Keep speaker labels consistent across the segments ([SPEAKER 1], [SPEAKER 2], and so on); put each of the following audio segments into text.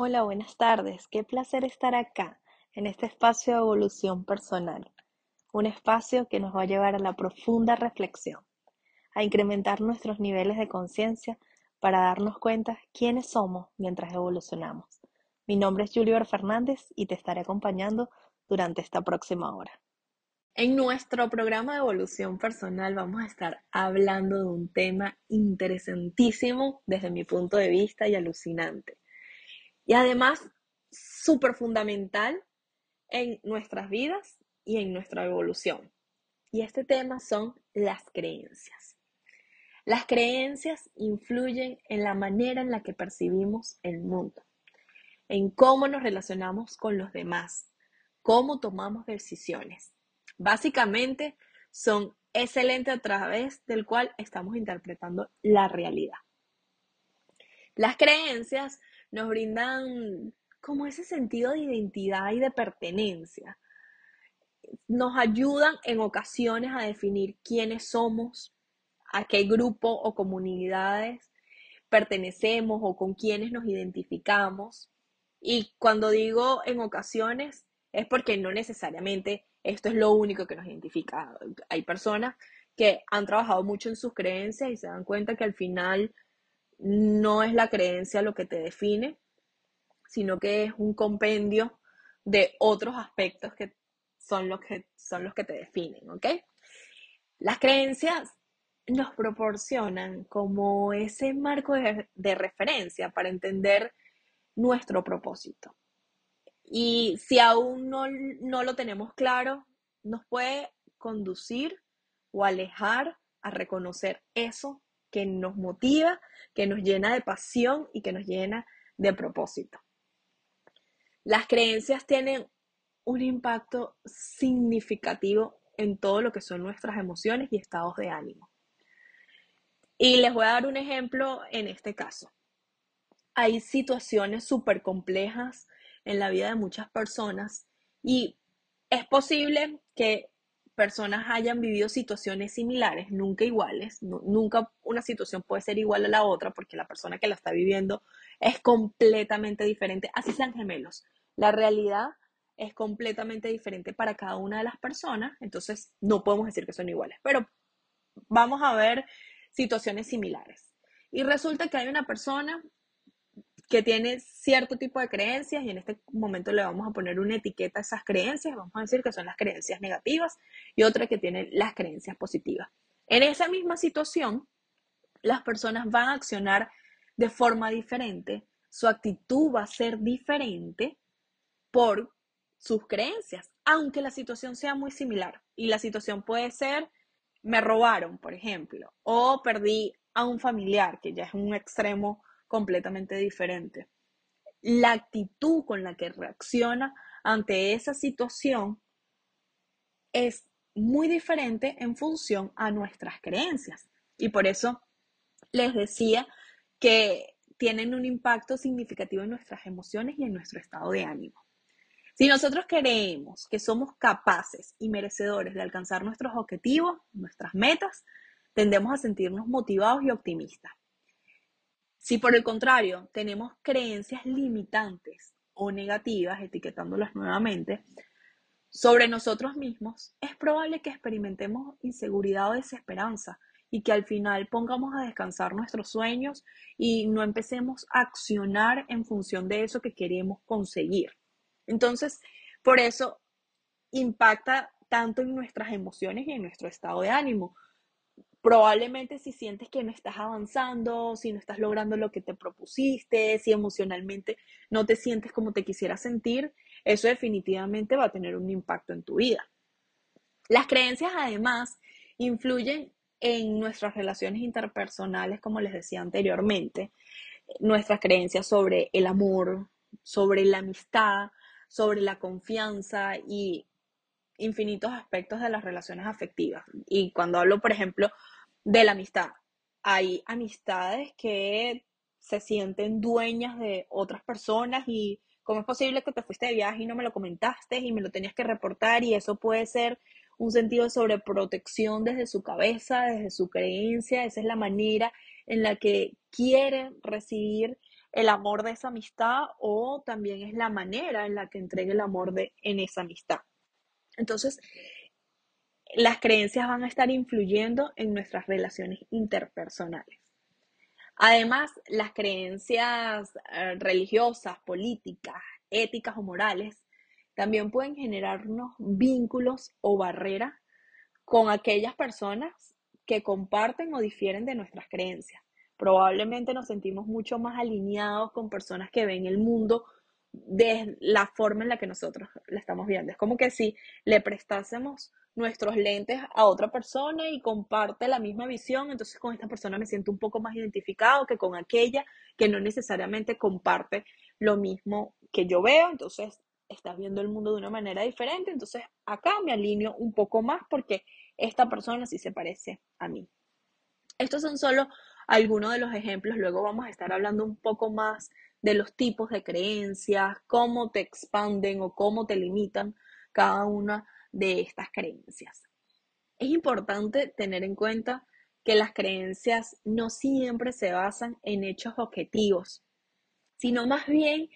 [SPEAKER 1] Hola, buenas tardes. Qué placer estar acá, en este espacio de evolución personal. Un espacio que nos va a llevar a la profunda reflexión, a incrementar nuestros niveles de conciencia para darnos cuenta quiénes somos mientras evolucionamos. Mi nombre es Julio Fernández y te estaré acompañando durante esta próxima hora. En nuestro programa de evolución personal vamos a estar hablando de un tema interesantísimo desde mi punto de vista y alucinante y además súper fundamental en nuestras vidas y en nuestra evolución. Y este tema son las creencias. Las creencias influyen en la manera en la que percibimos el mundo, en cómo nos relacionamos con los demás, cómo tomamos decisiones. Básicamente son ese a través del cual estamos interpretando la realidad. Las creencias nos brindan como ese sentido de identidad y de pertenencia. Nos ayudan en ocasiones a definir quiénes somos, a qué grupo o comunidades pertenecemos o con quiénes nos identificamos. Y cuando digo en ocasiones es porque no necesariamente esto es lo único que nos identifica. Hay personas que han trabajado mucho en sus creencias y se dan cuenta que al final no es la creencia lo que te define, sino que es un compendio de otros aspectos que son los que, son los que te definen, ¿ok? Las creencias nos proporcionan como ese marco de, de referencia para entender nuestro propósito. Y si aún no, no lo tenemos claro, nos puede conducir o alejar a reconocer eso que nos motiva, que nos llena de pasión y que nos llena de propósito. Las creencias tienen un impacto significativo en todo lo que son nuestras emociones y estados de ánimo. Y les voy a dar un ejemplo en este caso. Hay situaciones súper complejas en la vida de muchas personas y es posible que personas hayan vivido situaciones similares, nunca iguales, nunca una situación puede ser igual a la otra porque la persona que la está viviendo es completamente diferente, así sean gemelos. La realidad es completamente diferente para cada una de las personas, entonces no podemos decir que son iguales, pero vamos a ver situaciones similares. Y resulta que hay una persona que tiene cierto tipo de creencias y en este momento le vamos a poner una etiqueta a esas creencias, vamos a decir que son las creencias negativas y otra que tiene las creencias positivas. En esa misma situación, las personas van a accionar de forma diferente, su actitud va a ser diferente por sus creencias, aunque la situación sea muy similar. Y la situación puede ser, me robaron, por ejemplo, o perdí a un familiar, que ya es un extremo completamente diferente. La actitud con la que reacciona ante esa situación es muy diferente en función a nuestras creencias. Y por eso les decía que tienen un impacto significativo en nuestras emociones y en nuestro estado de ánimo. Si nosotros creemos que somos capaces y merecedores de alcanzar nuestros objetivos, nuestras metas, tendemos a sentirnos motivados y optimistas. Si por el contrario tenemos creencias limitantes o negativas, etiquetándolas nuevamente, sobre nosotros mismos, es probable que experimentemos inseguridad o desesperanza y que al final pongamos a descansar nuestros sueños y no empecemos a accionar en función de eso que queremos conseguir. Entonces, por eso impacta tanto en nuestras emociones y en nuestro estado de ánimo, Probablemente si sientes que no estás avanzando, si no estás logrando lo que te propusiste, si emocionalmente no te sientes como te quisieras sentir, eso definitivamente va a tener un impacto en tu vida. Las creencias además influyen en nuestras relaciones interpersonales, como les decía anteriormente, nuestras creencias sobre el amor, sobre la amistad, sobre la confianza y infinitos aspectos de las relaciones afectivas. Y cuando hablo, por ejemplo, de la amistad, hay amistades que se sienten dueñas de otras personas y cómo es posible que te fuiste de viaje y no me lo comentaste y me lo tenías que reportar y eso puede ser un sentido de sobreprotección desde su cabeza, desde su creencia, esa es la manera en la que quieren recibir el amor de esa amistad o también es la manera en la que entregue el amor de, en esa amistad. Entonces, las creencias van a estar influyendo en nuestras relaciones interpersonales. Además, las creencias eh, religiosas, políticas, éticas o morales también pueden generarnos vínculos o barreras con aquellas personas que comparten o difieren de nuestras creencias. Probablemente nos sentimos mucho más alineados con personas que ven el mundo de la forma en la que nosotros la estamos viendo. Es como que si le prestásemos nuestros lentes a otra persona y comparte la misma visión, entonces con esta persona me siento un poco más identificado que con aquella que no necesariamente comparte lo mismo que yo veo, entonces estás viendo el mundo de una manera diferente, entonces acá me alineo un poco más porque esta persona sí se parece a mí. Estos son solo algunos de los ejemplos, luego vamos a estar hablando un poco más de los tipos de creencias, cómo te expanden o cómo te limitan cada una de estas creencias. Es importante tener en cuenta que las creencias no siempre se basan en hechos objetivos, sino más bien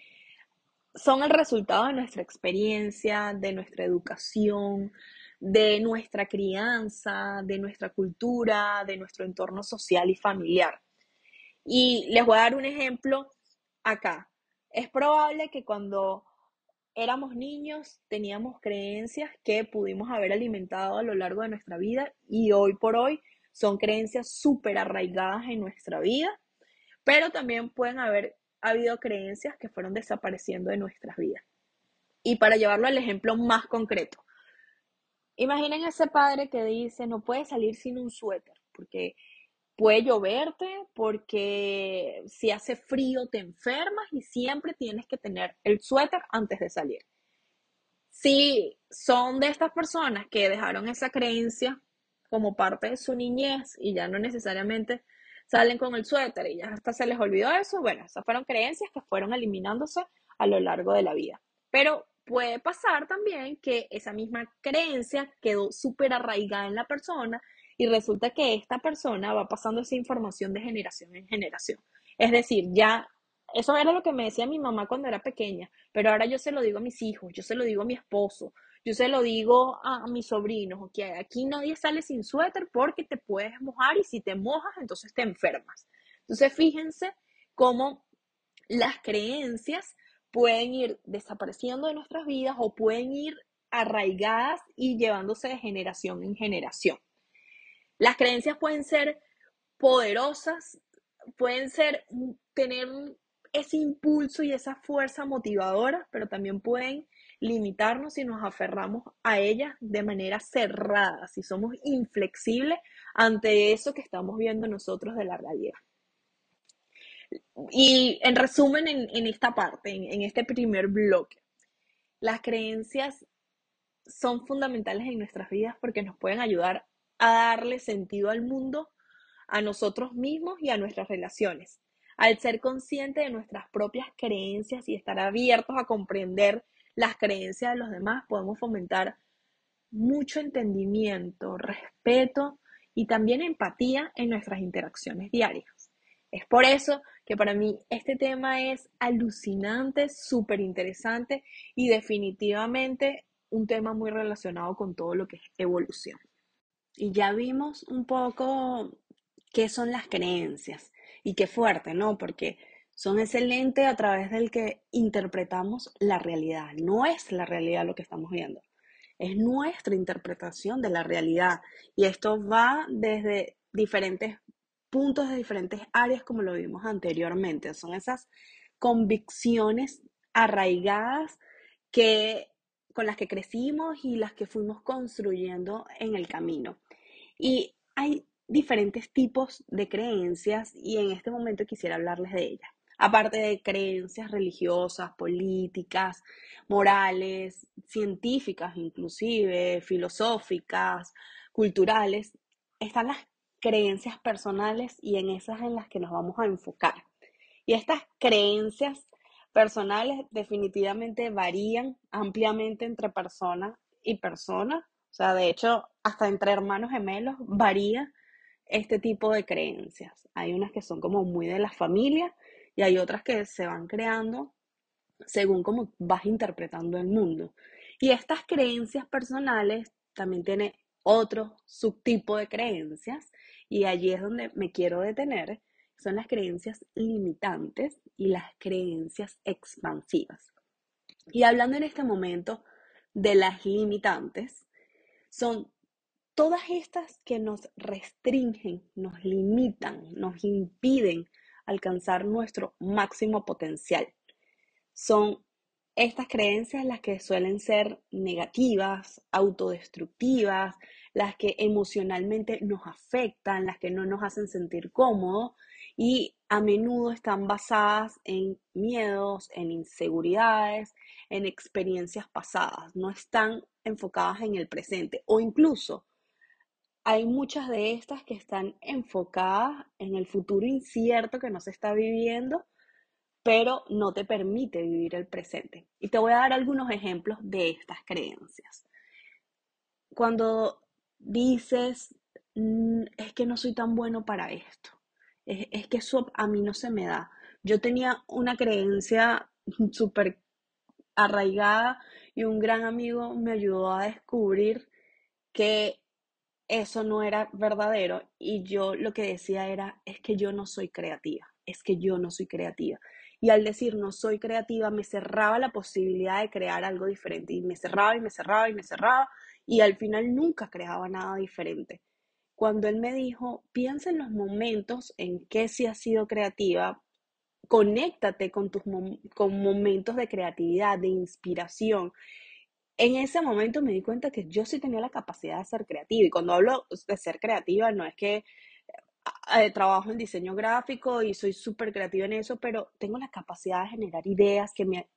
[SPEAKER 1] son el resultado de nuestra experiencia, de nuestra educación, de nuestra crianza, de nuestra cultura, de nuestro entorno social y familiar. Y les voy a dar un ejemplo acá. Es probable que cuando éramos niños teníamos creencias que pudimos haber alimentado a lo largo de nuestra vida y hoy por hoy son creencias súper arraigadas en nuestra vida, pero también pueden haber ha habido creencias que fueron desapareciendo de nuestras vidas. Y para llevarlo al ejemplo más concreto, imaginen a ese padre que dice, no puedes salir sin un suéter, porque puede lloverte, porque si hace frío te enfermas y siempre tienes que tener el suéter antes de salir. Si son de estas personas que dejaron esa creencia como parte de su niñez y ya no necesariamente salen con el suéter y ya hasta se les olvidó eso. Bueno, esas fueron creencias que fueron eliminándose a lo largo de la vida. Pero puede pasar también que esa misma creencia quedó súper arraigada en la persona y resulta que esta persona va pasando esa información de generación en generación. Es decir, ya eso era lo que me decía mi mamá cuando era pequeña, pero ahora yo se lo digo a mis hijos, yo se lo digo a mi esposo, yo se lo digo a, mis sobrinos, ok, aquí nadie sale sin suéter porque te puedes mojar y si te mojas, entonces te enfermas. Entonces, fíjense cómo las creencias pueden ir desapareciendo de nuestras vidas o pueden ir arraigadas y llevándose de generación en generación. Las creencias pueden ser poderosas, pueden ser tener ese impulso y esa fuerza motivadora, pero también pueden limitarnos si nos aferramos a ellas de manera cerrada, si somos inflexibles ante eso que estamos viendo nosotros de la realidad. Y en resumen, en, esta parte, en, en este primer bloque, las creencias son fundamentales en nuestras vidas porque nos pueden ayudar a darle sentido al mundo, a nosotros mismos y a nuestras relaciones. Al ser consciente de nuestras propias creencias y estar abiertos a comprender las creencias de los demás, podemos fomentar mucho entendimiento, respeto y también empatía en nuestras interacciones diarias. Es por eso que para mí este tema es alucinante, súper interesante y definitivamente un tema muy relacionado con todo lo que es evolución. Y ya vimos un poco qué son las creencias y qué fuerte, ¿no? Porque son ese lente a través del que interpretamos la realidad. No es la realidad lo que estamos viendo, es nuestra interpretación de la realidad. Y esto va desde diferentes puntos, de diferentes áreas, como lo vimos anteriormente. Son esas convicciones arraigadas que, con las que crecimos y las que fuimos construyendo en el camino. Y hay diferentes tipos de creencias y en este momento quisiera hablarles de ellas aparte de creencias religiosas, políticas, morales, científicas inclusive, filosóficas, culturales, están las creencias personales y en esas en las que nos vamos a enfocar. Y estas creencias personales definitivamente varían ampliamente entre persona y persona. O sea, de hecho, hasta entre hermanos gemelos varía este tipo de creencias. Hay unas que son como muy de la familia y hay otras que se van creando según cómo vas interpretando el mundo. Y estas creencias personales también tienen otro subtipo de creencias y allí es donde me quiero detener, son las creencias limitantes y las creencias expansivas. Y hablando en este momento de las limitantes, son todas estas que nos restringen, nos limitan, nos impiden alcanzar nuestro máximo potencial. Son estas creencias las que suelen ser negativas, autodestructivas, las que emocionalmente nos afectan, las que no nos hacen sentir cómodos y a menudo están basadas en miedos, en inseguridades, en experiencias pasadas, no están enfocadas en el presente o incluso hay muchas de estas que están enfocadas en el futuro incierto que no se está viviendo, pero no te permite vivir el presente. Y te voy a dar algunos ejemplos de estas creencias. Cuando dices, mm, es que no soy tan bueno para esto, es, que eso a mí no se me da. Yo tenía una creencia súper arraigada y un gran amigo me ayudó a descubrir que eso no era verdadero y yo lo que decía era, es que yo no soy creativa, es que yo no soy creativa. Y al decir no soy creativa, me cerraba la posibilidad de crear algo diferente y me cerraba y me cerraba y me cerraba y al final nunca creaba nada diferente. Cuando él me dijo, piensa en los momentos en que sí has sido creativa, conéctate con tus con momentos de creatividad, de inspiración. En ese momento me di cuenta que yo sí tenía la capacidad de ser creativa. Y cuando hablo de ser creativa, no es que eh, trabajo en diseño gráfico y soy súper creativa en eso, pero tengo la capacidad de generar ideas que me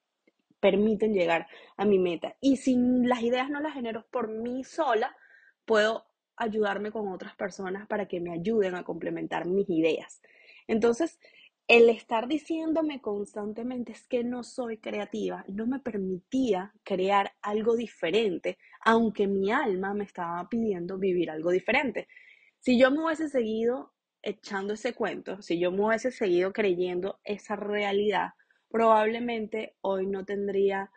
[SPEAKER 1] permiten llegar a mi meta. Y si las ideas no las genero por mí sola, puedo ayudarme con otras personas para que me ayuden a complementar mis ideas. Entonces, el estar diciéndome constantemente es que no soy creativa no me permitía crear algo diferente, aunque mi alma me estaba pidiendo vivir algo diferente. Si yo me hubiese seguido echando ese cuento, si yo me hubiese seguido creyendo esa realidad, probablemente hoy no tendría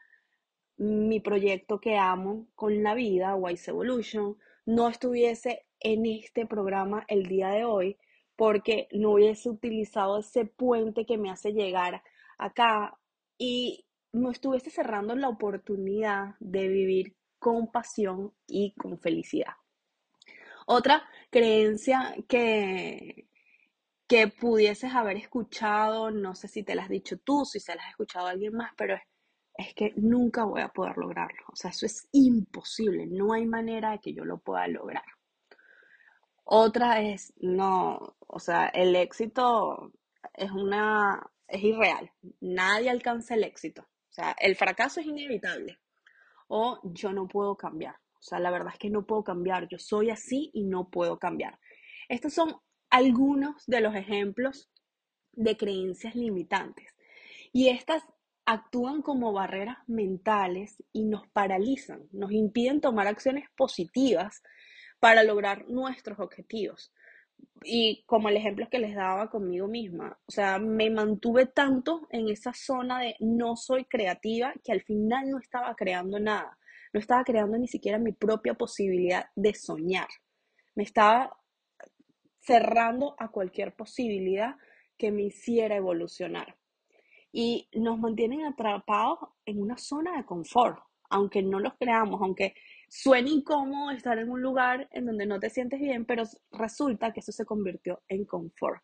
[SPEAKER 1] mi proyecto que amo con la vida, Wise Evolution, no estuviese en este programa el día de hoy porque no hubiese utilizado ese puente que me hace llegar acá y no estuviese cerrando la oportunidad de vivir con pasión y con felicidad. Otra creencia que, que pudieses haber escuchado, no sé si te la has dicho tú, si se las has escuchado a alguien más, pero es es que nunca voy a poder lograrlo. O sea, eso es imposible. No hay manera de que yo lo pueda lograr. Otra es, no, o sea, el éxito es una, es irreal. Nadie alcanza el éxito. O sea, el fracaso es inevitable. O yo no puedo cambiar. O sea, la verdad es que no puedo cambiar. Yo soy así y no puedo cambiar. Estos son algunos de los ejemplos de creencias limitantes. Y estas actúan como barreras mentales y nos paralizan, nos impiden tomar acciones positivas para lograr nuestros objetivos. Y como el ejemplo que les daba conmigo misma, o sea, me mantuve tanto en esa zona de no soy creativa que al final no estaba creando nada, no estaba creando ni siquiera mi propia posibilidad de soñar. Me estaba cerrando a cualquier posibilidad que me hiciera evolucionar y nos mantienen atrapados en una zona de confort, aunque no los creamos, aunque suene incómodo estar en un lugar en donde no te sientes bien, pero resulta que eso se convirtió en confort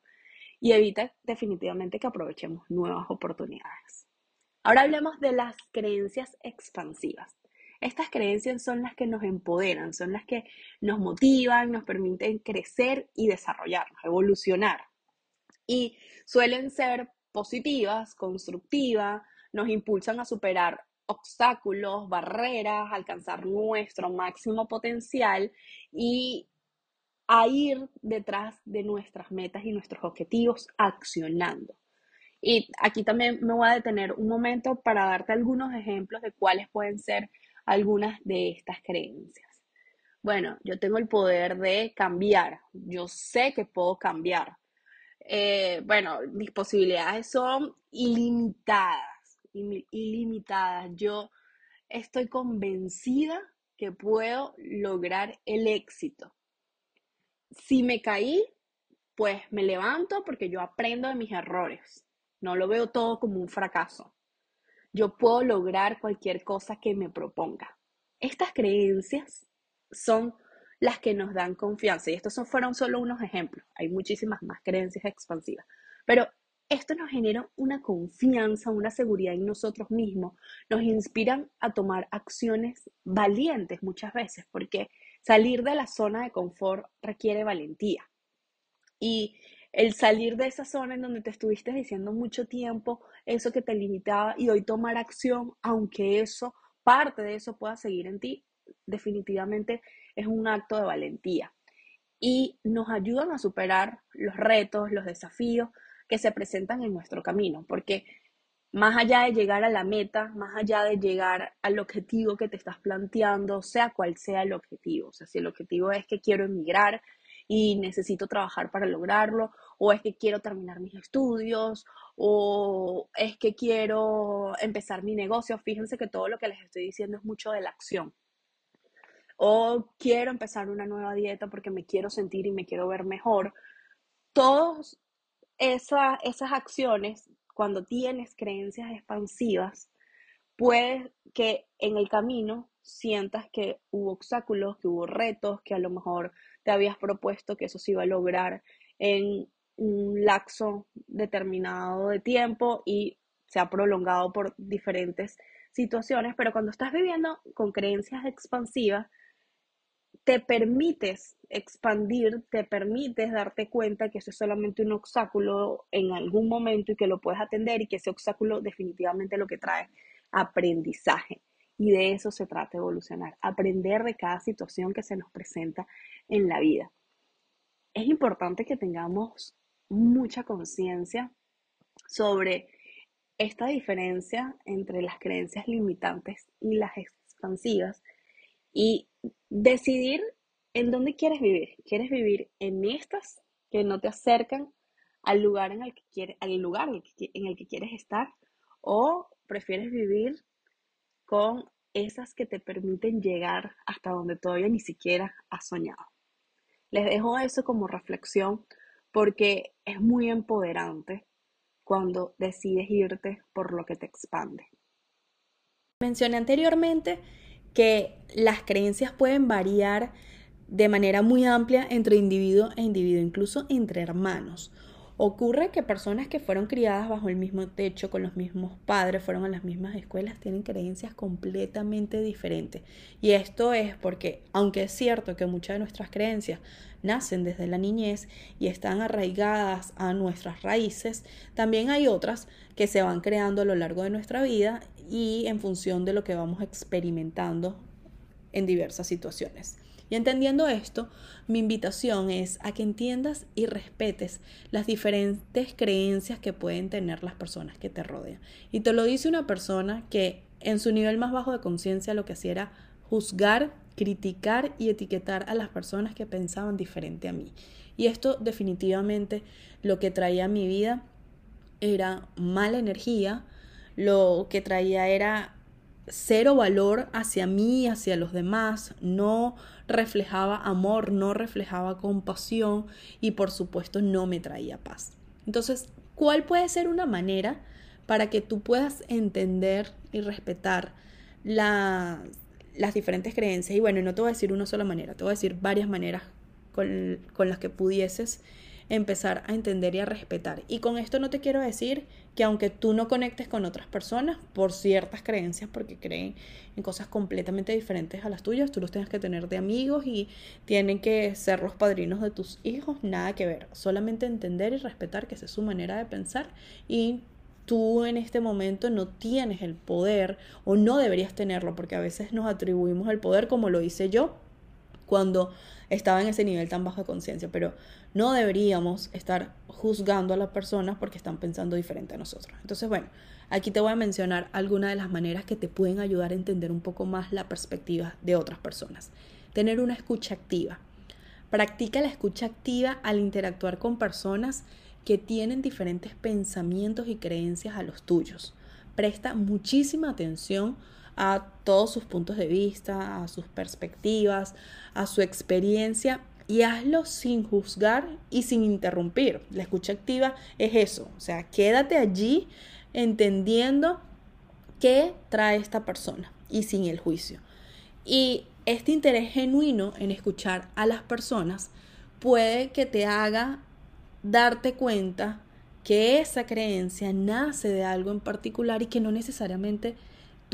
[SPEAKER 1] y evita definitivamente que aprovechemos nuevas oportunidades. Ahora hablemos de las creencias expansivas. Estas creencias son las que nos empoderan, son las que nos motivan, nos permiten crecer y desarrollarnos, evolucionar. Y suelen ser positivas, constructivas, nos impulsan a superar obstáculos, barreras, alcanzar nuestro máximo potencial y a ir detrás de nuestras metas y nuestros objetivos accionando. Y aquí también me voy a detener un momento para darte algunos ejemplos de cuáles pueden ser algunas de estas creencias. Bueno, yo tengo el poder de cambiar, yo sé que puedo cambiar,
[SPEAKER 2] eh, bueno, mis posibilidades son ilimitadas, ilimitadas. Yo estoy convencida que puedo lograr el éxito. Si me caí, pues me levanto porque yo aprendo de mis errores. No lo veo todo como un fracaso. Yo puedo lograr cualquier cosa que me proponga. Estas creencias son las que nos dan confianza. Y estos fueron solo unos ejemplos. Hay muchísimas más creencias expansivas. Pero esto nos genera una confianza, una seguridad en nosotros mismos, nos inspiran a tomar acciones valientes muchas veces, porque salir de la zona de confort requiere valentía. Y el salir de esa zona en donde te estuviste diciendo mucho tiempo, eso que te limitaba y hoy tomar acción, aunque eso, parte de eso pueda seguir en ti, definitivamente es un acto de valentía. Y nos ayudan a superar los retos, los desafíos que se presentan en nuestro camino, porque más allá de llegar a la meta, más allá de llegar al objetivo que te estás planteando, sea cual sea el objetivo, o sea, si el objetivo es que quiero emigrar y necesito trabajar para lograrlo, o es que quiero terminar mis estudios, o es que quiero empezar mi negocio, fíjense que todo lo que les estoy diciendo es mucho de la acción. O quiero empezar una nueva dieta porque me quiero sentir y me quiero ver mejor. Todos esas acciones, cuando tienes creencias expansivas, puede que en el camino sientas que hubo obstáculos, que hubo retos, que a lo mejor te habías propuesto que eso se iba a lograr en un lapso determinado de tiempo y se ha prolongado por diferentes situaciones, pero cuando estás viviendo con creencias expansivas, te permites expandir, te permites darte cuenta que eso es solamente un obstáculo en algún momento y que lo puedes atender y que ese obstáculo definitivamente lo que trae aprendizaje. Y de eso se trata evolucionar, aprender de cada situación que se nos presenta en la vida. Es importante que tengamos mucha conciencia sobre esta diferencia entre las creencias limitantes y las expansivas y decidir en dónde quieres vivir. ¿Quieres vivir en estas que no te acercan al lugar en el que quieres, al lugar en el que quieres estar? ¿O prefieres vivir con esas que te permiten llegar hasta donde todavía ni siquiera has soñado? Les dejo eso como reflexión porque es muy empoderante cuando decides irte por lo que te expande.
[SPEAKER 1] Mencioné anteriormente que las creencias pueden variar de manera muy amplia entre individuo e individuo, incluso entre hermanos. Ocurre que personas que fueron criadas bajo el mismo techo, con los mismos padres, fueron a las mismas escuelas, tienen creencias completamente diferentes. Y esto es porque, aunque es cierto que muchas de nuestras creencias nacen desde la niñez y están arraigadas a nuestras raíces, también hay otras que se van creando a lo largo de nuestra vida y en función de lo que vamos experimentando en diversas situaciones. Y entendiendo esto, mi invitación es a que entiendas y respetes las diferentes creencias que pueden tener las personas que te rodean. Y te lo dice una persona que en su nivel más bajo de conciencia lo que hacía era juzgar, criticar y etiquetar a las personas que pensaban diferente a mí. Y esto definitivamente lo que traía a mi vida era mala energía, lo que traía era cero valor hacia mí, hacia los demás, no reflejaba amor, no reflejaba compasión y por supuesto no me traía paz. Entonces, ¿cuál puede ser una manera para que tú puedas entender y respetar las diferentes creencias? Y bueno, no te voy a decir una sola manera, te voy a decir varias maneras con, con las que pudieses empezar a entender y a respetar. Y con esto no te quiero decir que aunque tú no conectes con otras personas por ciertas creencias, porque creen en cosas completamente diferentes a las tuyas, tú los tienes que tener de amigos y tienen que ser los padrinos de tus hijos, nada que ver, solamente entender y respetar que esa es su manera de pensar y tú en este momento no tienes el poder o no deberías tenerlo, porque a veces nos atribuimos el poder como lo hice yo cuando estaba en ese nivel tan bajo de conciencia, pero no deberíamos estar juzgando a las personas porque están pensando diferente a nosotros. Entonces, bueno, aquí te voy a mencionar algunas de las maneras que te pueden ayudar a entender un poco más la perspectiva de otras personas. Tener una escucha activa. Practica la escucha activa al interactuar con personas que tienen diferentes pensamientos y creencias a los tuyos. Presta muchísima atención a todos sus puntos de vista, a sus perspectivas, a su experiencia y hazlo sin juzgar y sin interrumpir. La escucha activa es eso, o sea, quédate allí entendiendo qué trae esta persona y sin el juicio. Y este interés genuino en escuchar a las personas puede que te haga darte cuenta que esa creencia nace de algo en particular y que no necesariamente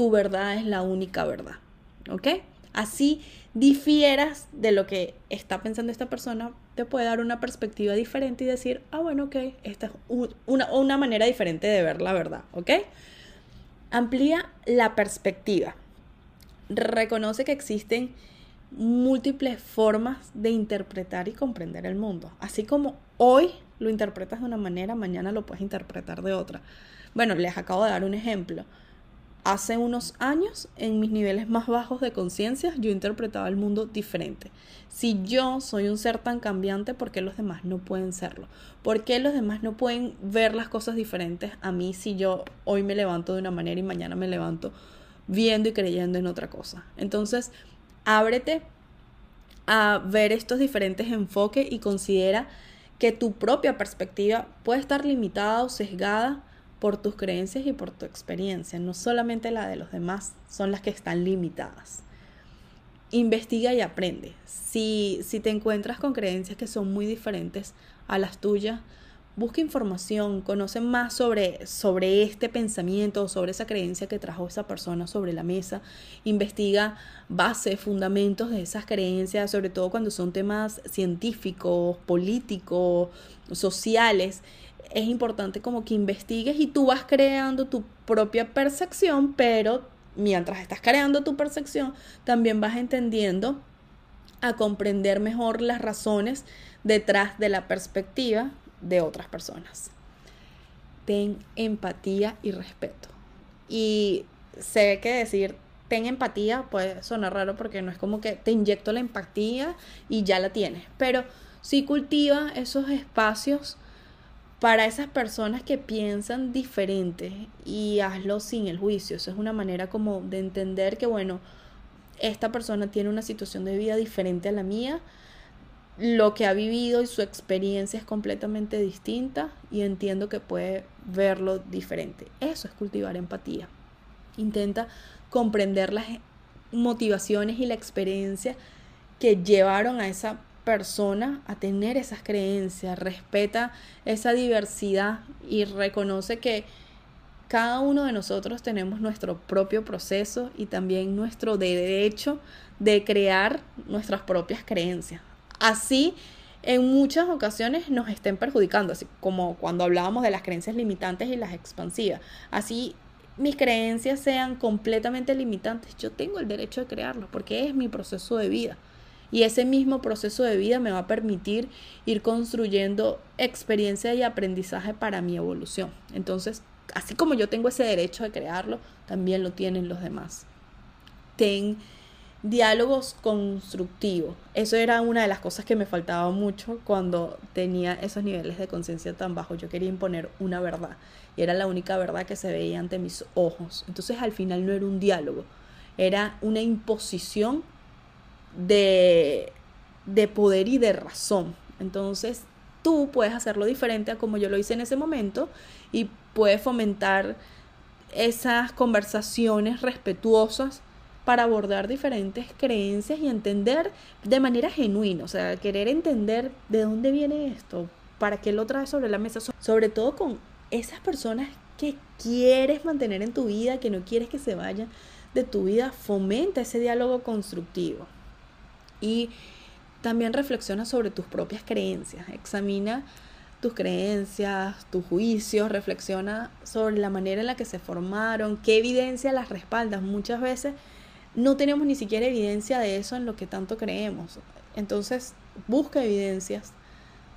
[SPEAKER 1] tu verdad es la única verdad. ¿Ok? Así difieras de lo que está pensando esta persona, te puede dar una perspectiva diferente y decir, ah, bueno, ok, esta es una, una manera diferente de ver la verdad, ¿ok? Amplía la perspectiva. Reconoce que existen múltiples formas de interpretar y comprender el mundo. Así como hoy lo interpretas de una manera, mañana lo puedes interpretar de otra. Bueno, les acabo de dar un ejemplo. Hace unos años, en mis niveles más bajos de conciencia, yo interpretaba el mundo diferente. Si yo soy un ser tan cambiante, ¿por qué los demás no pueden serlo? ¿Por qué los demás no pueden ver las cosas diferentes a mí si yo hoy me levanto de una manera y mañana me levanto viendo y creyendo en otra cosa? Entonces, ábrete a ver estos diferentes enfoques y considera que tu propia perspectiva puede estar limitada o sesgada por tus creencias y por tu experiencia, no solamente la de los demás, son las que están limitadas. Investiga y aprende. Si, si te encuentras con creencias que son muy diferentes a las tuyas, busca información, conoce más sobre, sobre este pensamiento, sobre esa creencia que trajo esa persona sobre la mesa, investiga bases, fundamentos de esas creencias, sobre todo cuando son temas científicos, políticos, sociales es importante como que investigues y tú vas creando tu propia percepción, pero mientras estás creando tu percepción, también vas entendiendo a comprender mejor las razones detrás de la perspectiva de otras personas. Ten empatía y respeto. Y sé que decir ten empatía puede sonar raro porque no es como que te inyecto la empatía y ya la tienes, pero si cultiva esos espacios para esas personas que piensan diferente y hazlo sin el juicio. Eso es una manera como de entender que, bueno, esta persona tiene una situación de vida diferente a la mía, lo que ha vivido y su experiencia es completamente distinta y entiendo que puede verlo diferente. Eso es cultivar empatía. Intenta comprender las motivaciones y la experiencia que llevaron a esa persona a tener esas creencias, respeta esa diversidad y reconoce que cada uno de nosotros tenemos nuestro propio proceso y también nuestro derecho de crear nuestras propias creencias. Así, en muchas ocasiones nos estén perjudicando, así como cuando hablábamos de las creencias limitantes y las expansivas. Así, mis creencias sean completamente limitantes, yo tengo el derecho de crearlo porque es mi proceso de vida. Y ese mismo proceso de vida me va a permitir ir construyendo experiencia y aprendizaje para mi evolución. Entonces, así como yo tengo ese derecho de crearlo, también lo tienen los demás. Ten diálogos constructivos. Eso era una de las cosas que me faltaba mucho cuando tenía esos niveles de conciencia tan bajos. Yo quería imponer una verdad y era la única verdad que se veía ante mis ojos. Entonces al final no era un diálogo, era una imposición de, de poder y de razón. Entonces, tú puedes hacerlo diferente a como yo lo hice en ese momento y puedes fomentar esas conversaciones respetuosas para abordar diferentes creencias y entender de manera genuina, o sea, querer entender de dónde viene esto, para qué lo traes sobre la mesa, sobre todo con esas personas que quieres mantener en tu vida, que no quieres que se vayan de tu vida, fomenta ese diálogo constructivo y también reflexiona sobre tus propias creencias, examina tus creencias, tus juicios, reflexiona sobre la manera en la que se formaron, qué evidencia las respaldas. Muchas veces no tenemos ni siquiera evidencia de eso en lo que tanto creemos. Entonces, busca evidencias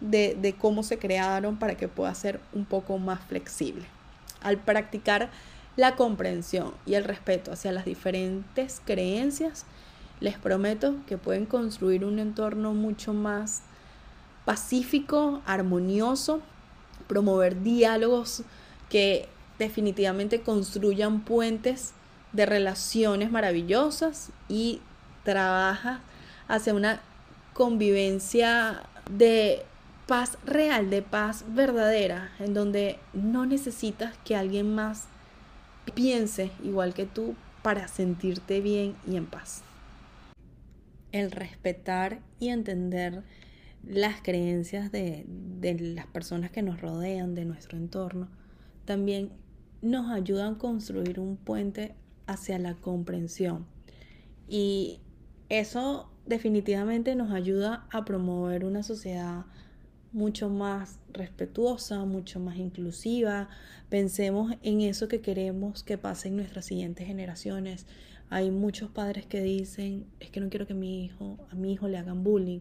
[SPEAKER 1] de, de cómo se crearon para que pueda ser un poco más flexible. Al practicar la comprensión y el respeto hacia las diferentes creencias, les prometo que pueden construir un entorno mucho más pacífico, armonioso promover diálogos que definitivamente construyan puentes de relaciones maravillosas y trabaja hacia una convivencia de paz real, de paz verdadera, en donde no necesitas que alguien más piense igual que tú para sentirte bien y en paz. El respetar y entender las creencias de, de las personas que nos rodean, de nuestro entorno, también nos ayudan a construir un puente hacia la comprensión. Y eso definitivamente nos ayuda a promover una sociedad mucho más respetuosa, mucho más inclusiva. Pensemos en eso que queremos que pase en nuestras siguientes generaciones. Hay muchos padres que dicen, es que no quiero que mi hijo, a mi hijo le hagan bullying.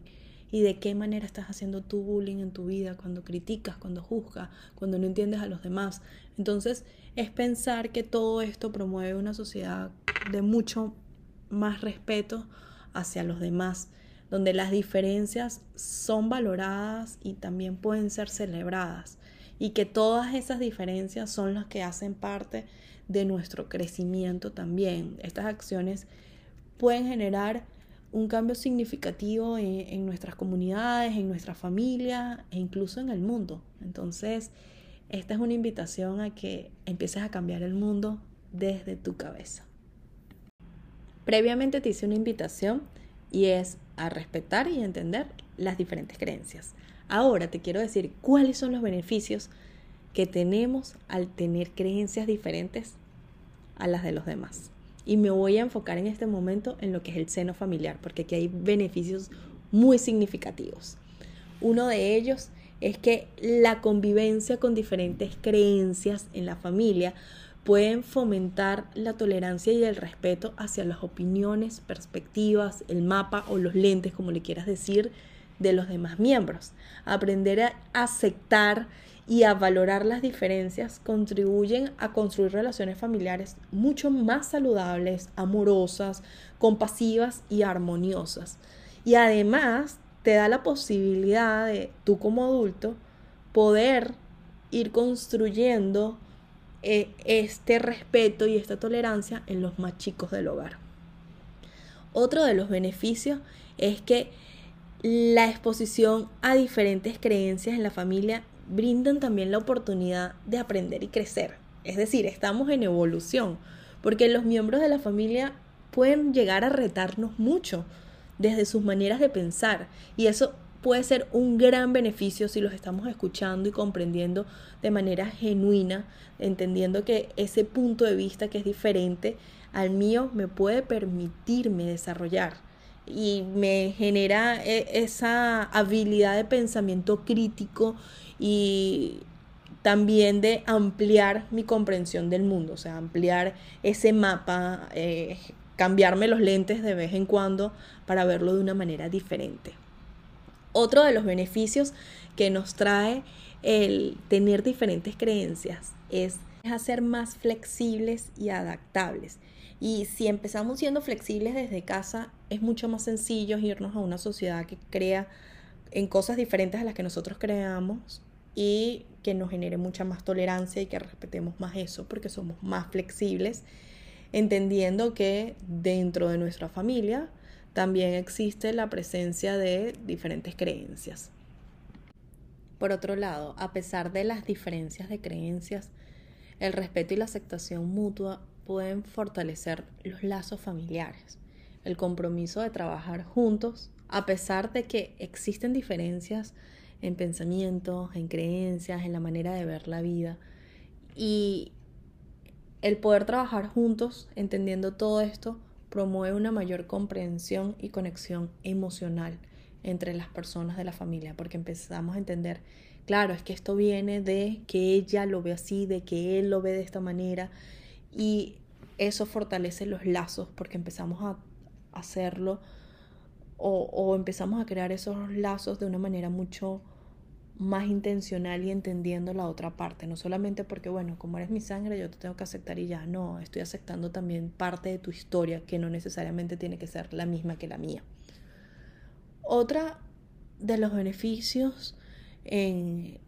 [SPEAKER 1] ¿Y de qué manera estás haciendo tu bullying en tu vida cuando criticas, cuando juzgas, cuando no entiendes a los demás? Entonces, es pensar que todo esto promueve una sociedad de mucho más respeto hacia los demás, donde las diferencias son valoradas y también pueden ser celebradas, y que todas esas diferencias son las que hacen parte de nuestro crecimiento también. Estas acciones pueden generar un cambio significativo en, nuestras comunidades, en nuestra familia e incluso en el mundo. Entonces, esta es una invitación a que empieces a cambiar el mundo desde tu cabeza. Previamente te hice una invitación y es a respetar y entender las diferentes creencias. Ahora te quiero decir cuáles son los beneficios que tenemos al tener creencias diferentes a las de los demás. Y me voy a enfocar en este momento en lo que es el seno familiar, porque aquí hay beneficios muy significativos. Uno de ellos es que la convivencia con diferentes creencias en la familia pueden fomentar la tolerancia y el respeto hacia las opiniones, perspectivas, el mapa o los lentes, como le quieras decir, de los demás miembros. Aprender a aceptar y a valorar las diferencias contribuyen a construir relaciones familiares mucho más saludables, amorosas, compasivas y armoniosas. Y además te da la posibilidad de tú como adulto poder ir construyendo eh, este respeto y esta tolerancia en los más chicos del hogar. Otro de los beneficios es que la exposición a diferentes creencias en la familia brindan también la oportunidad de aprender y crecer. Es decir, estamos en evolución, porque los miembros de la familia pueden llegar a retarnos mucho desde sus maneras de pensar y eso puede ser un gran beneficio si los estamos escuchando y comprendiendo de manera genuina, entendiendo que ese punto de vista que es diferente al mío me puede permitirme desarrollar y me genera e, esa habilidad de pensamiento crítico y también de ampliar mi comprensión del mundo, o sea, ampliar ese mapa, eh, cambiarme los lentes de vez en cuando para verlo de una manera diferente. Otro de los beneficios que nos trae el tener diferentes creencias es hacer más flexibles y adaptables. Y si empezamos siendo flexibles desde casa, es mucho más sencillo irnos a una sociedad que crea en cosas diferentes a las que nosotros creamos y que nos genere mucha más tolerancia y que respetemos más eso porque somos más flexibles entendiendo que dentro de nuestra familia también existe la presencia de diferentes creencias. Por otro lado, a pesar de las diferencias de creencias, el respeto y la aceptación mutua pueden fortalecer los lazos familiares, el compromiso de trabajar juntos, a pesar de que existen diferencias en pensamientos, en creencias, en la manera de ver la vida. Y el poder trabajar juntos, entendiendo todo esto, promueve una mayor comprensión y conexión emocional entre las personas de la familia, porque empezamos a entender, claro, es que esto viene de que ella lo ve así, de que él lo ve de esta manera, y eso fortalece los lazos, porque empezamos a hacerlo o, empezamos a crear esos lazos de una manera mucho más intencional y entendiendo la otra parte, no solamente porque, bueno, como eres mi sangre, yo te tengo que aceptar y ya, no, estoy aceptando también parte de tu historia que no necesariamente tiene que ser la misma que la mía. Otra de los beneficios en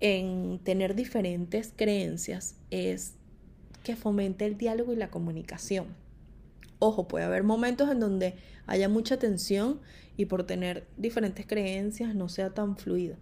[SPEAKER 1] en tener diferentes creencias es que fomente el diálogo y la comunicación. Ojo, puede haber momentos en donde haya mucha tensión y por tener diferentes creencias no sea tan fluido.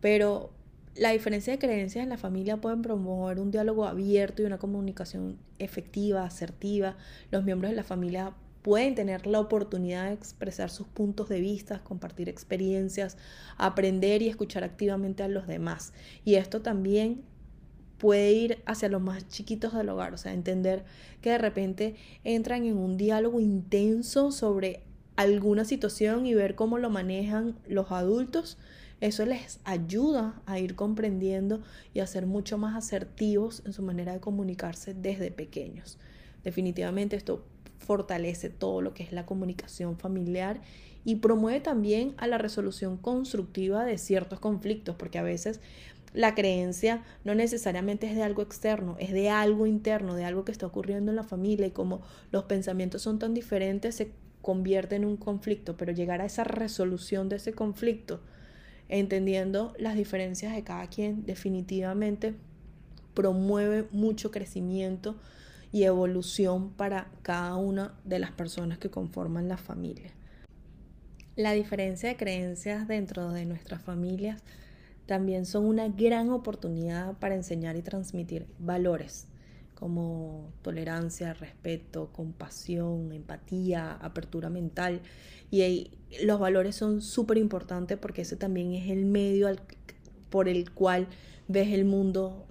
[SPEAKER 1] Pero la diferencia de creencias en la familia pueden promover un diálogo abierto y una comunicación efectiva, asertiva. Los miembros de la familia pueden tener la oportunidad de expresar sus puntos de vista, compartir experiencias, aprender y escuchar activamente a los demás. Y esto también puede ir hacia los más chiquitos del hogar, o sea, entender que de repente entran en un diálogo intenso sobre alguna situación y ver cómo lo manejan los adultos, eso les ayuda a ir comprendiendo y a ser mucho más asertivos en su manera de comunicarse desde pequeños. Definitivamente esto fortalece todo lo que es la comunicación familiar y promueve también a la resolución constructiva de ciertos conflictos, porque a veces la creencia no necesariamente es de algo externo, es de algo interno, de algo que está ocurriendo en la familia y como los pensamientos son tan diferentes se convierte en un conflicto, pero llegar a esa resolución de ese conflicto, entendiendo las diferencias de cada quien, definitivamente promueve mucho crecimiento y evolución para cada una de las personas que conforman la familia. La diferencia de creencias dentro de nuestras familias también son una gran oportunidad para enseñar y transmitir valores como tolerancia, respeto, compasión, empatía, apertura mental. Y los valores son súper importantes porque ese también es el medio por el cual ves el mundo.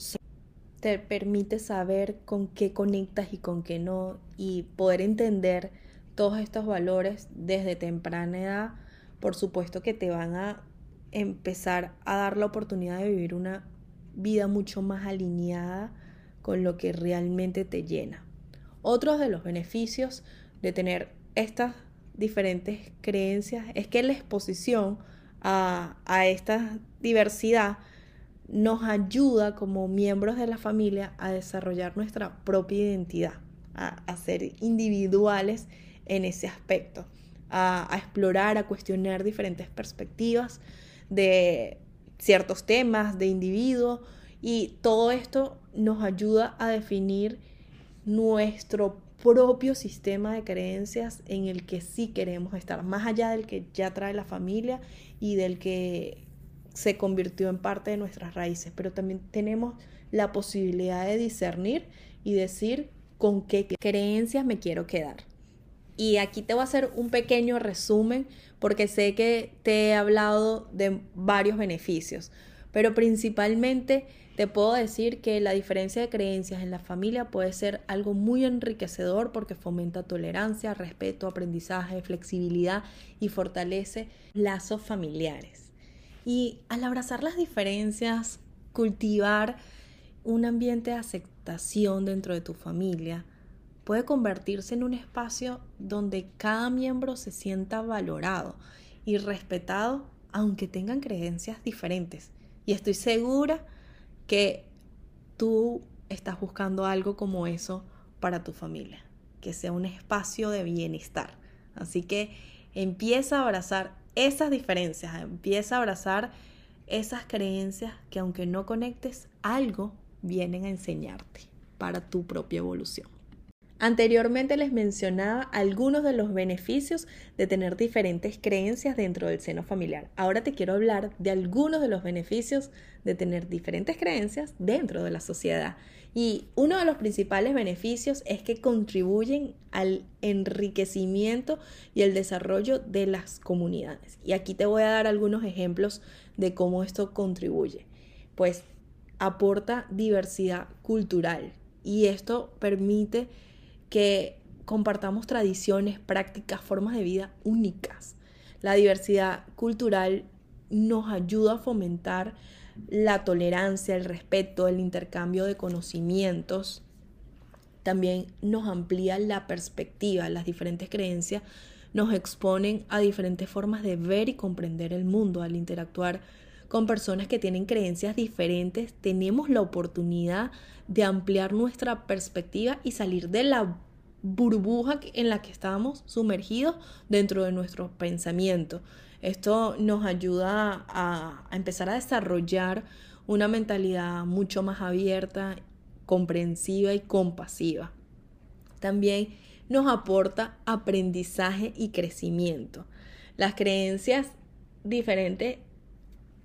[SPEAKER 1] Te permite saber con qué conectas y con qué no y poder entender todos estos valores desde temprana edad, por supuesto que te van a empezar a dar la oportunidad de vivir una vida mucho más alineada con lo que realmente te llena. Otros de los beneficios de tener estas diferentes creencias es que la exposición a, esta diversidad nos ayuda como miembros de la familia a desarrollar nuestra propia identidad, a, ser individuales en ese aspecto, a, a explorar, a cuestionar diferentes perspectivas, de ciertos temas, de individuo, y todo esto nos ayuda a definir nuestro propio sistema de creencias en el que sí queremos estar, más allá del que ya trae la familia y del que se convirtió en parte de nuestras raíces, pero también tenemos la posibilidad de discernir y decir con qué creencias me quiero quedar. Y aquí te voy a hacer un pequeño resumen porque sé que te he hablado de varios beneficios, pero principalmente te puedo decir que la diferencia de creencias en la familia puede ser algo muy enriquecedor porque fomenta tolerancia, respeto, aprendizaje, flexibilidad y fortalece lazos familiares. Y al abrazar las diferencias, cultivar un ambiente de aceptación dentro de tu familia, puede convertirse en un espacio donde cada miembro se sienta valorado y respetado aunque tengan creencias diferentes. Y estoy segura que tú estás buscando algo como eso para tu familia, que sea un espacio de bienestar. Así que empieza a abrazar esas diferencias, empieza a abrazar esas creencias que aunque no conectes, algo vienen a enseñarte para tu propia evolución. Anteriormente les mencionaba algunos de los beneficios de tener diferentes creencias dentro del seno familiar. Ahora te quiero hablar de algunos de los beneficios de tener diferentes creencias dentro de la sociedad. Y uno de los principales beneficios es que contribuyen al enriquecimiento y el desarrollo de las comunidades. Y aquí te voy a dar algunos ejemplos de cómo esto contribuye. Pues aporta diversidad cultural y esto permite que compartamos tradiciones, prácticas, formas de vida únicas. La diversidad cultural nos ayuda a fomentar la tolerancia, el respeto, el intercambio de conocimientos. También nos amplía la perspectiva, las diferentes creencias nos exponen a diferentes formas de ver y comprender el mundo. Al interactuar con personas que tienen creencias diferentes, tenemos la oportunidad de ampliar nuestra perspectiva y salir de la burbuja en la que estamos sumergidos dentro de nuestro pensamiento. Esto nos ayuda a empezar a desarrollar una mentalidad mucho más abierta, comprensiva y compasiva. También nos aporta aprendizaje y crecimiento. Las creencias diferentes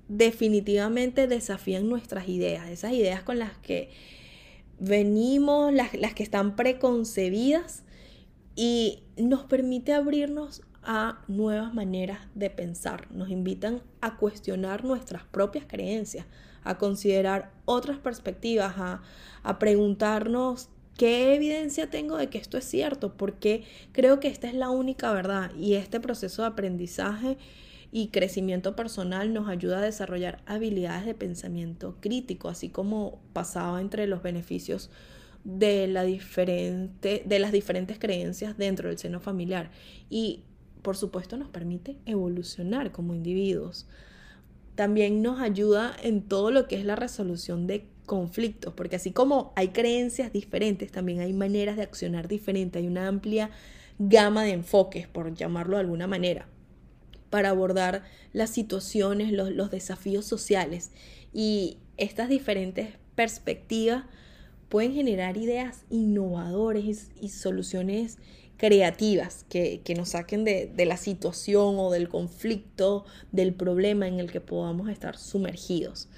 [SPEAKER 1] definitivamente desafían nuestras ideas, esas ideas con las que venimos, las, las que están preconcebidas y nos permite abrirnos a nuevas maneras de pensar, nos invitan a cuestionar nuestras propias creencias, a considerar otras perspectivas, a, a preguntarnos qué evidencia tengo de que esto es cierto, porque creo que esta es la única verdad y este proceso de aprendizaje y crecimiento personal nos ayuda a desarrollar habilidades de pensamiento crítico, así como pasaba entre los beneficios de, la diferente, de las diferentes creencias dentro del seno familiar. Y por supuesto nos permite evolucionar como individuos. También nos ayuda en todo lo que es la resolución de conflictos, porque así como hay creencias diferentes, también hay maneras de accionar diferentes, hay una amplia gama de enfoques, por llamarlo de alguna manera para abordar las situaciones, los, desafíos sociales. Y estas diferentes perspectivas pueden generar ideas innovadoras y, soluciones creativas que, nos saquen de, la situación o del conflicto, del problema en el que podamos estar sumergidos.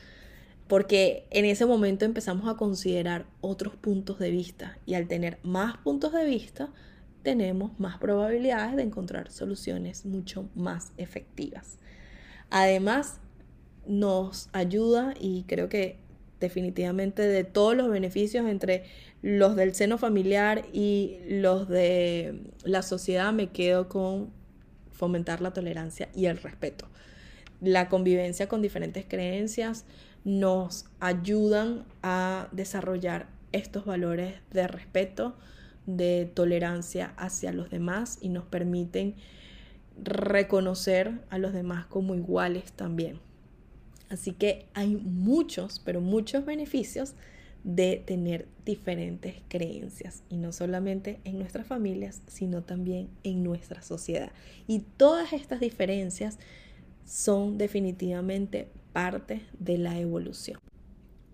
[SPEAKER 1] Porque en ese momento empezamos a considerar otros puntos de vista y al tener más puntos de vista, tenemos más probabilidades de encontrar soluciones mucho más efectivas. Además, nos ayuda y creo que definitivamente de todos los beneficios entre los del seno familiar y los de la sociedad me quedo con fomentar la tolerancia y el respeto. La convivencia con diferentes creencias nos ayudan a desarrollar estos valores de respeto, de tolerancia hacia los demás y nos permiten reconocer a los demás como iguales también. Así que hay muchos, pero muchos beneficios de tener diferentes creencias y no solamente en nuestras familias, sino también en nuestra sociedad. Y todas estas diferencias son definitivamente parte de la evolución.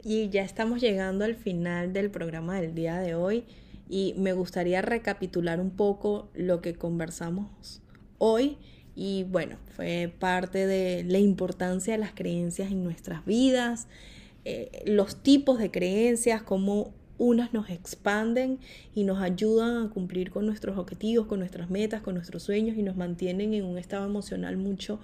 [SPEAKER 1] Y ya estamos llegando al final del programa del día de hoy y me gustaría recapitular un poco lo que conversamos hoy. Y bueno, fue parte de la importancia de las creencias en nuestras vidas, eh, los tipos de creencias, cómo unas nos expanden y nos ayudan a cumplir con nuestros objetivos, con nuestras metas, con nuestros sueños y nos mantienen en un estado emocional mucho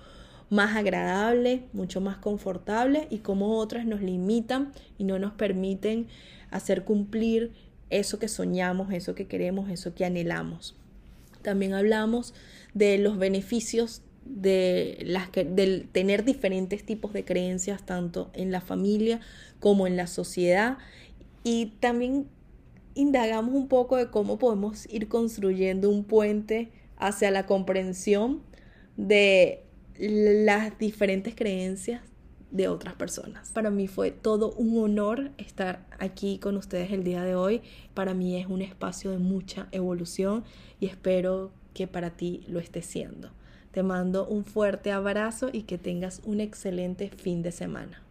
[SPEAKER 1] más agradable, mucho más confortable y cómo otras nos limitan y no nos permiten hacer cumplir eso que soñamos, eso que queremos, eso que anhelamos. También hablamos de los beneficios de las tener diferentes tipos de creencias tanto en la familia como en la sociedad y también indagamos un poco de cómo podemos ir construyendo un puente hacia la comprensión de las diferentes creencias de otras personas. Para mí fue todo un honor estar aquí con ustedes el día de hoy. Para mí es un espacio de mucha evolución y espero que para ti lo esté siendo. Te mando un fuerte abrazo y que tengas un excelente fin de semana.